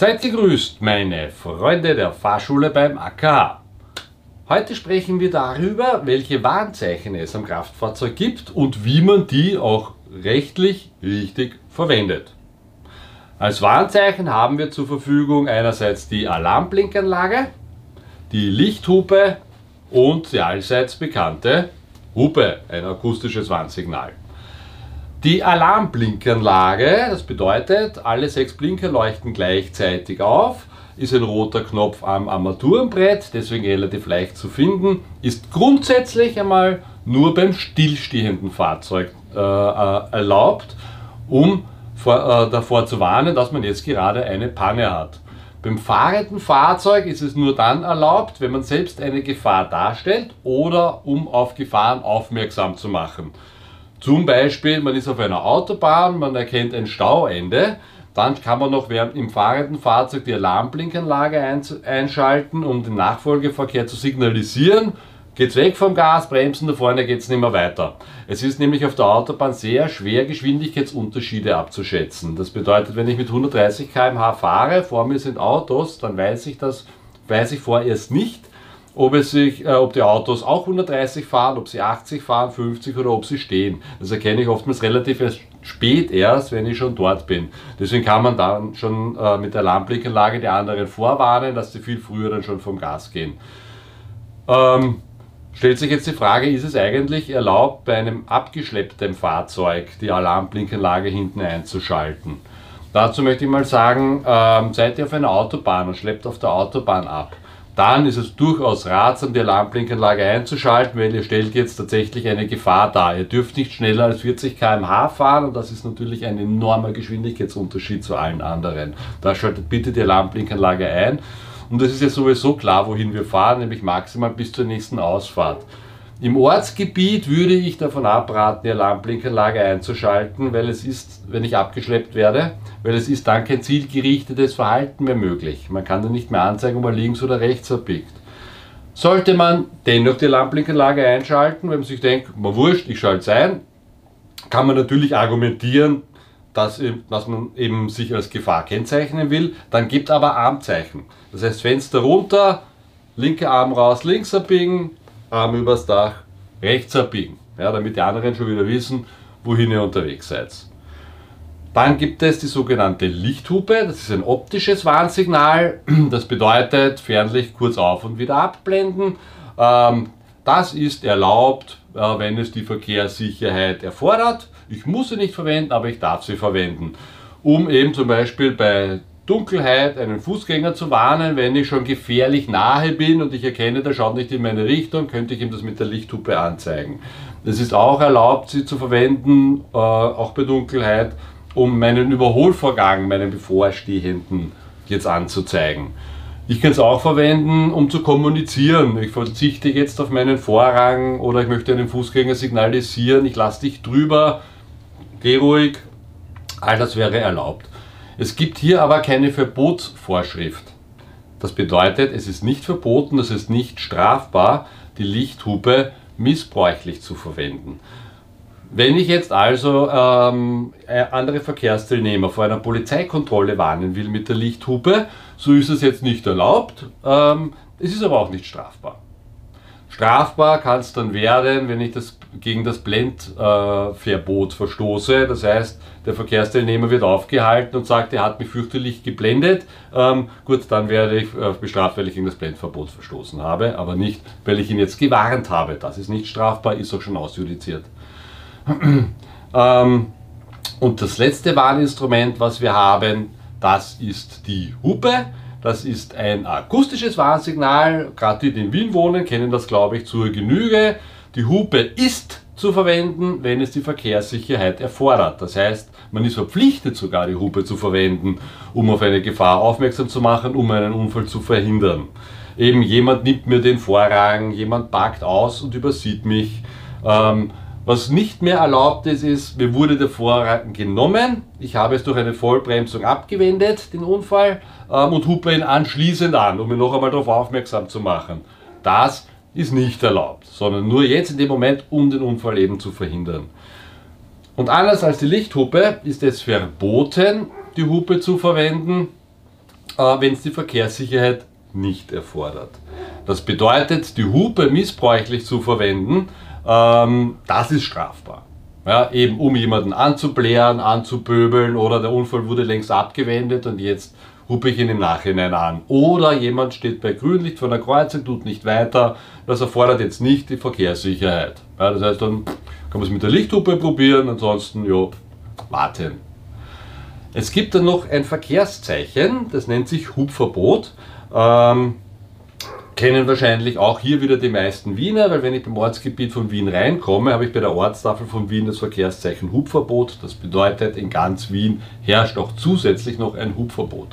Seid gegrüßt, meine Freunde der Fahrschule beim AKH. Heute sprechen wir darüber, welche Warnzeichen es am Kraftfahrzeug gibt und wie man die auch rechtlich richtig verwendet. Als Warnzeichen haben wir zur Verfügung einerseits die Alarmblinkanlage, die Lichthupe und die allseits bekannte Hupe, ein akustisches Warnsignal. Die Alarmblinkanlage, das bedeutet, alle sechs Blinker leuchten gleichzeitig auf, ist ein roter Knopf am Armaturenbrett, deswegen relativ leicht zu finden, ist grundsätzlich einmal nur beim stillstehenden Fahrzeug äh, äh, erlaubt, um vor, äh, davor zu warnen, dass man jetzt gerade eine Panne hat. Beim fahrenden Fahrzeug ist es nur dann erlaubt, wenn man selbst eine Gefahr darstellt oder um auf Gefahren aufmerksam zu machen. Zum Beispiel, man ist auf einer Autobahn, man erkennt ein Stauende, dann kann man noch während im fahrenden Fahrzeug die Alarmblinkanlage einschalten, um den Nachfolgeverkehr zu signalisieren. Geht's weg vom Gas, bremsen, da vorne geht's nicht mehr weiter. Es ist nämlich auf der Autobahn sehr schwer, Geschwindigkeitsunterschiede abzuschätzen. Das bedeutet, wenn ich mit 130 km/h fahre, vor mir sind Autos, dann weiß ich das, weiß ich vorerst nicht, ob, es sich, äh, ob die Autos auch 130 fahren, ob sie 80 fahren, 50 oder ob sie stehen. Das erkenne ich oftmals relativ spät erst, wenn ich schon dort bin. Deswegen kann man dann schon äh, mit der Lammblickanlage die anderen vorwarnen, dass sie viel früher dann schon vom Gas gehen. Ähm, stellt sich jetzt die Frage, ist es eigentlich erlaubt, bei einem abgeschleppten Fahrzeug die Alarmblinkanlage hinten einzuschalten? Dazu möchte ich mal sagen, ähm, seid ihr auf einer Autobahn und schleppt auf der Autobahn ab dann ist es durchaus ratsam, die Alarmblinkanlage einzuschalten, weil ihr stellt jetzt tatsächlich eine Gefahr dar. Ihr dürft nicht schneller als 40 km/h fahren und das ist natürlich ein enormer Geschwindigkeitsunterschied zu allen anderen. Da schaltet bitte die Alarmblinkanlage ein. Und es ist ja sowieso klar, wohin wir fahren, nämlich maximal bis zur nächsten Ausfahrt. Im Ortsgebiet würde ich davon abraten, die Alarmblinkanlage einzuschalten, weil es ist, wenn ich abgeschleppt werde, weil es ist dann kein zielgerichtetes Verhalten mehr möglich. Man kann dann nicht mehr anzeigen, ob man links oder rechts abbiegt. Sollte man dennoch die Alarmblinkanlage einschalten, wenn man sich denkt, man wurscht, ich schalte es ein, kann man natürlich argumentieren, dass, dass man eben sich als Gefahr kennzeichnen will, dann gibt aber Armzeichen. Das heißt Fenster runter, linke Arm raus, links abbiegen, Arm übers Dach, rechts abbiegen, ja, damit die anderen schon wieder wissen, wohin ihr unterwegs seid. Dann gibt es die sogenannte Lichthupe, das ist ein optisches Warnsignal, das bedeutet Fernlicht kurz auf und wieder abblenden. Ähm, das ist erlaubt, äh, wenn es die Verkehrssicherheit erfordert. Ich muss sie nicht verwenden, aber ich darf sie verwenden, um eben zum Beispiel bei Dunkelheit einen Fußgänger zu warnen, wenn ich schon gefährlich nahe bin und ich erkenne, der schaut nicht in meine Richtung, könnte ich ihm das mit der Lichthupe anzeigen. Es ist auch erlaubt, sie zu verwenden, äh, auch bei Dunkelheit, um meinen Überholvorgang, meinen bevorstehenden jetzt anzuzeigen. Ich kann es auch verwenden, um zu kommunizieren. Ich verzichte jetzt auf meinen Vorrang oder ich möchte einen Fußgänger signalisieren, ich lasse dich drüber, geh ruhig. All das wäre erlaubt. Es gibt hier aber keine Verbotsvorschrift. Das bedeutet, es ist nicht verboten, es ist nicht strafbar, die Lichthupe missbräuchlich zu verwenden. Wenn ich jetzt also ähm, äh, andere Verkehrsteilnehmer vor einer Polizeikontrolle warnen will mit der Lichthupe, so ist es jetzt nicht erlaubt. Ähm, es ist aber auch nicht strafbar. Strafbar kann es dann werden, wenn ich das gegen das Blendverbot äh, verstoße. Das heißt, der Verkehrsteilnehmer wird aufgehalten und sagt, er hat mich fürchterlich geblendet. Ähm, gut, dann werde ich äh, bestraft, weil ich gegen das Blendverbot verstoßen habe, aber nicht, weil ich ihn jetzt gewarnt habe. Das ist nicht strafbar, ist auch schon ausjudiziert. ähm, und das letzte Warninstrument, was wir haben, das ist die Hupe. Das ist ein akustisches Warnsignal. Gerade die, die in Wien wohnen, kennen das, glaube ich, zur Genüge. Die Hupe ist zu verwenden, wenn es die Verkehrssicherheit erfordert. Das heißt, man ist verpflichtet sogar die Hupe zu verwenden, um auf eine Gefahr aufmerksam zu machen, um einen Unfall zu verhindern. Eben jemand nimmt mir den Vorrang, jemand parkt aus und übersieht mich. Ähm, was nicht mehr erlaubt ist, ist, mir wurde der Vorrang genommen, ich habe es durch eine Vollbremsung abgewendet, den Unfall, ähm, und hupe ihn anschließend an, um ihn noch einmal darauf aufmerksam zu machen. Das ist nicht erlaubt, sondern nur jetzt in dem Moment, um den Unfall eben zu verhindern. Und anders als die Lichthupe ist es verboten, die Hupe zu verwenden, äh, wenn es die Verkehrssicherheit nicht erfordert. Das bedeutet, die Hupe missbräuchlich zu verwenden, ähm, das ist strafbar. Ja, eben um jemanden anzublären, anzupöbeln oder der Unfall wurde längst abgewendet und jetzt hupe ich ihn im Nachhinein an. Oder jemand steht bei Grünlicht von der Kreuzung, tut nicht weiter. Das erfordert jetzt nicht die Verkehrssicherheit. Ja, das heißt, dann kann man es mit der Lichthupe probieren, ansonsten ja, warten. Es gibt dann noch ein Verkehrszeichen, das nennt sich Hubverbot. Ähm, kennen wahrscheinlich auch hier wieder die meisten Wiener, weil wenn ich beim Ortsgebiet von Wien reinkomme, habe ich bei der Ortstafel von Wien das Verkehrszeichen Hubverbot. Das bedeutet, in ganz Wien herrscht auch zusätzlich noch ein Hubverbot.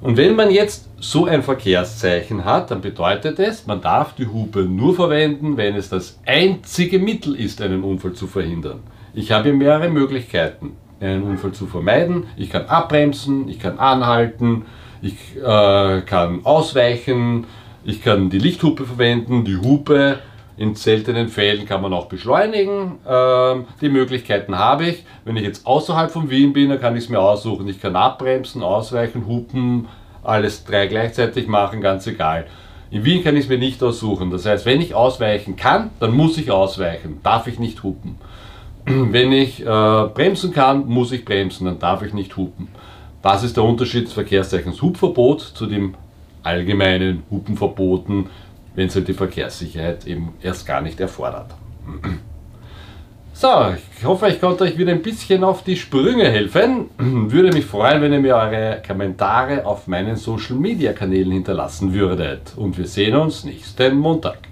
Und wenn man jetzt so ein Verkehrszeichen hat, dann bedeutet es, man darf die Hupe nur verwenden, wenn es das einzige Mittel ist, einen Unfall zu verhindern. Ich habe mehrere Möglichkeiten, einen Unfall zu vermeiden. Ich kann abbremsen, ich kann anhalten, ich äh, kann ausweichen, ich kann die Lichthupe verwenden, die Hupe. In seltenen Fällen kann man auch beschleunigen. Ähm, die Möglichkeiten habe ich. Wenn ich jetzt außerhalb von Wien bin, dann kann ich es mir aussuchen. Ich kann abbremsen, ausweichen, hupen, alles drei gleichzeitig machen, ganz egal. In Wien kann ich es mir nicht aussuchen. Das heißt, wenn ich ausweichen kann, dann muss ich ausweichen. Darf ich nicht hupen. Wenn ich äh, bremsen kann, muss ich bremsen, dann darf ich nicht hupen. Das ist der Unterschied des Verkehrszeichens Hubverbot zu dem allgemeinen Hupenverboten, wenn es halt die Verkehrssicherheit eben erst gar nicht erfordert. So, ich hoffe, ich konnte euch wieder ein bisschen auf die Sprünge helfen. Würde mich freuen, wenn ihr mir eure Kommentare auf meinen Social Media Kanälen hinterlassen würdet. Und wir sehen uns nächsten Montag.